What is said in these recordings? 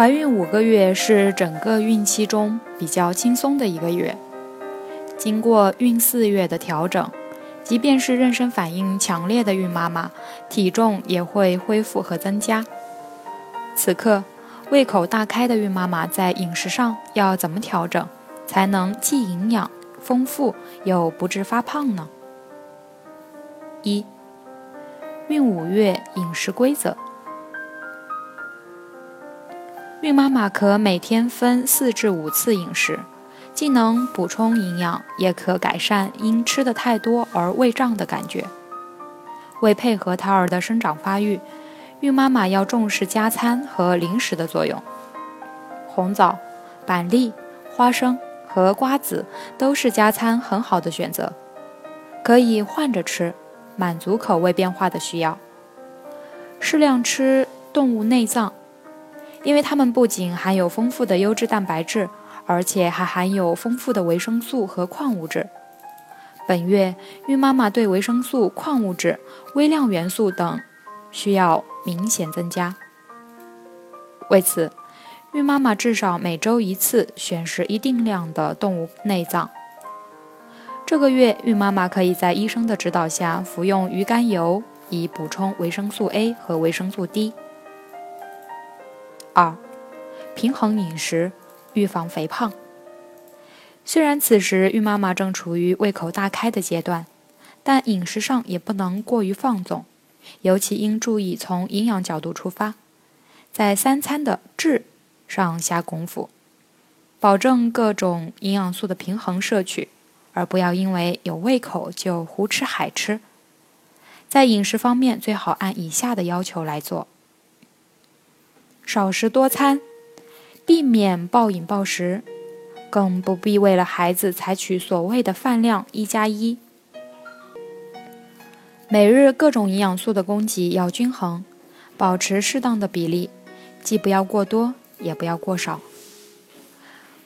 怀孕五个月是整个孕期中比较轻松的一个月。经过孕四月的调整，即便是妊娠反应强烈的孕妈妈，体重也会恢复和增加。此刻，胃口大开的孕妈妈在饮食上要怎么调整，才能既营养丰富又不致发胖呢？一、孕五月饮食规则。孕妈妈可每天分四至五次饮食，既能补充营养，也可改善因吃的太多而胃胀的感觉。为配合胎儿的生长发育，孕妈妈要重视加餐和零食的作用。红枣、板栗、花生和瓜子都是加餐很好的选择，可以换着吃，满足口味变化的需要。适量吃动物内脏。因为它们不仅含有丰富的优质蛋白质，而且还含有丰富的维生素和矿物质。本月孕妈妈对维生素、矿物质、微量元素等需要明显增加。为此，孕妈妈至少每周一次选食一定量的动物内脏。这个月，孕妈妈可以在医生的指导下服用鱼肝油，以补充维生素 A 和维生素 D。二，平衡饮食，预防肥胖。虽然此时孕妈妈正处于胃口大开的阶段，但饮食上也不能过于放纵，尤其应注意从营养角度出发，在三餐的质上下功夫，保证各种营养素的平衡摄取，而不要因为有胃口就胡吃海吃。在饮食方面，最好按以下的要求来做。少食多餐，避免暴饮暴食，更不必为了孩子采取所谓的饭量一加一。每日各种营养素的供给要均衡，保持适当的比例，既不要过多，也不要过少。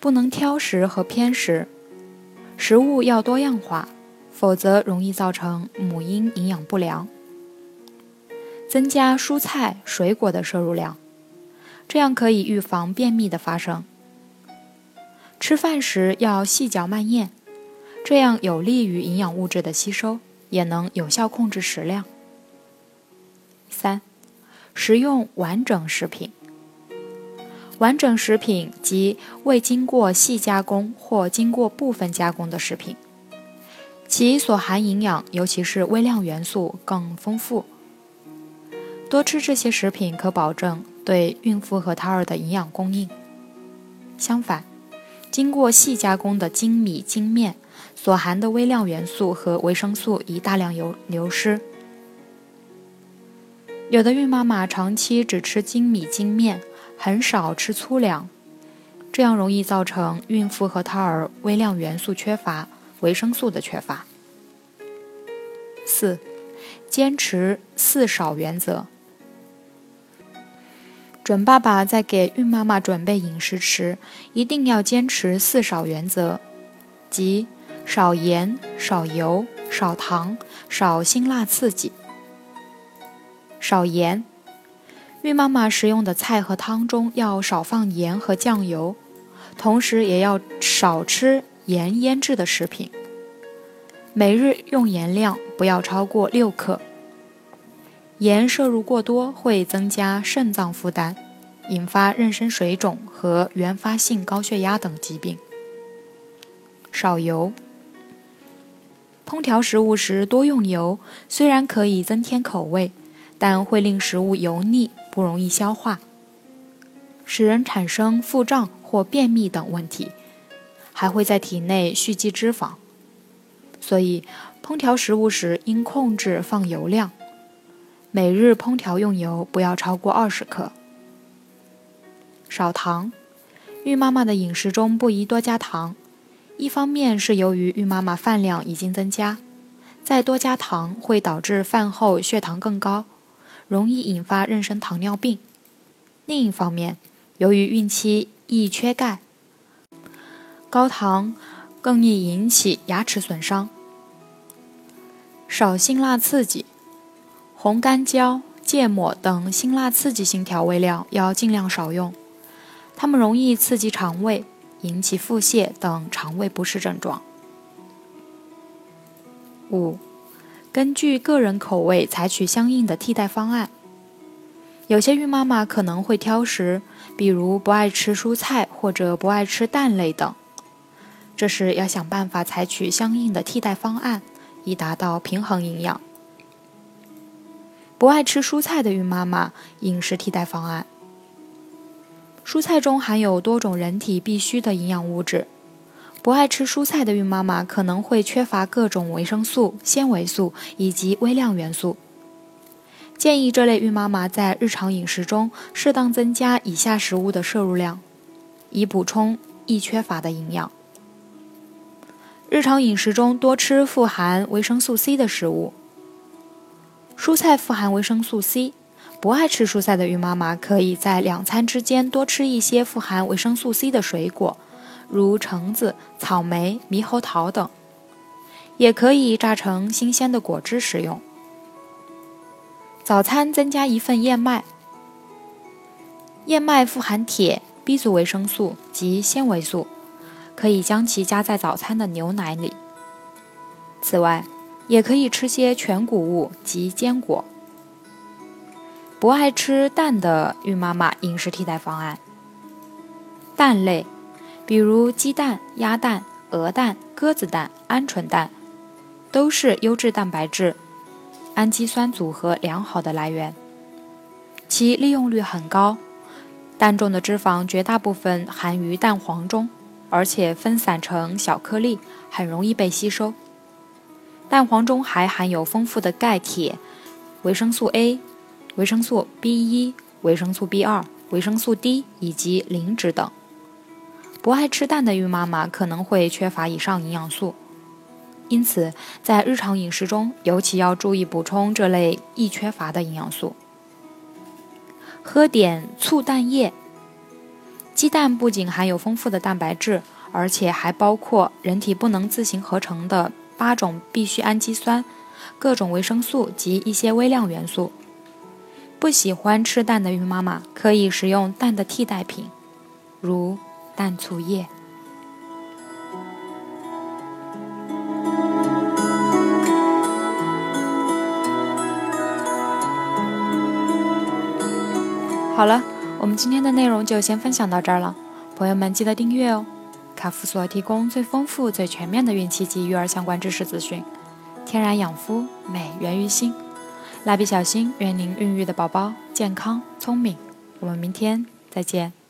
不能挑食和偏食，食物要多样化，否则容易造成母婴营养不良。增加蔬菜水果的摄入量。这样可以预防便秘的发生。吃饭时要细嚼慢咽，这样有利于营养物质的吸收，也能有效控制食量。三、食用完整食品。完整食品即未经过细加工或经过部分加工的食品，其所含营养，尤其是微量元素更丰富。多吃这些食品，可保证。对孕妇和胎儿的营养供应。相反，经过细加工的精米精面所含的微量元素和维生素已大量流流失。有的孕妈妈长期只吃精米精面，很少吃粗粮，这样容易造成孕妇和胎儿微量元素缺乏、维生素的缺乏。四，坚持四少原则。准爸爸在给孕妈妈准备饮食时，一定要坚持四少原则，即少盐、少油、少糖、少辛辣刺激。少盐，孕妈妈食用的菜和汤中要少放盐和酱油，同时也要少吃盐腌制的食品。每日用盐量不要超过六克。盐摄入过多会增加肾脏负担，引发妊娠水肿和原发性高血压等疾病。少油，烹调食物时多用油，虽然可以增添口味，但会令食物油腻，不容易消化，使人产生腹胀或便秘等问题，还会在体内蓄积脂肪。所以烹调食物时应控制放油量，每日烹调用油不要超过二十克。少糖，孕妈妈的饮食中不宜多加糖，一方面是由于孕妈妈饭量已经增加，再多加糖会导致饭后血糖更高，容易引发妊娠糖尿病；另一方面，由于孕期易缺钙，高糖。更易引起牙齿损伤。少辛辣刺激，红干椒、芥末等辛辣刺激性调味料要尽量少用，它们容易刺激肠胃，引起腹泻等肠胃不适症状。五，根据个人口味采取相应的替代方案。有些孕妈妈可能会挑食，比如不爱吃蔬菜或者不爱吃蛋类等。这时要想办法采取相应的替代方案，以达到平衡营养。不爱吃蔬菜的孕妈妈，饮食替代方案：蔬菜中含有多种人体必需的营养物质，不爱吃蔬菜的孕妈妈可能会缺乏各种维生素、纤维素以及微量元素。建议这类孕妈妈在日常饮食中适当增加以下食物的摄入量，以补充易缺乏的营养。日常饮食中多吃富含维生素 C 的食物。蔬菜富含维生素 C，不爱吃蔬菜的孕妈妈可以在两餐之间多吃一些富含维生素 C 的水果，如橙子、草莓、猕猴桃等，也可以榨成新鲜的果汁食用。早餐增加一份燕麦。燕麦富含铁、B 族维生素及纤维素。可以将其加在早餐的牛奶里。此外，也可以吃些全谷物及坚果。不爱吃蛋的孕妈妈饮食替代方案：蛋类，比如鸡蛋、鸭蛋、鹅蛋、鸽子蛋、鹌鹑蛋，都是优质蛋白质、氨基酸组合良好的来源，其利用率很高。蛋中的脂肪绝大部分含于蛋黄中。而且分散成小颗粒，很容易被吸收。蛋黄中还含有丰富的钙、铁、维生素 A、维生素 B1、维生素 B2、维生素 D 以及磷脂等。不爱吃蛋的孕妈妈可能会缺乏以上营养素，因此在日常饮食中尤其要注意补充这类易缺乏的营养素。喝点醋蛋液。鸡蛋不仅含有丰富的蛋白质，而且还包括人体不能自行合成的八种必需氨基酸、各种维生素及一些微量元素。不喜欢吃蛋的孕妈妈可以食用蛋的替代品，如蛋醋液。好了。我们今天的内容就先分享到这儿了，朋友们记得订阅哦。卡夫所提供最丰富、最全面的孕期及育儿相关知识资讯，天然养肤，美源于心。蜡笔小新愿您孕育的宝宝健康聪明。我们明天再见。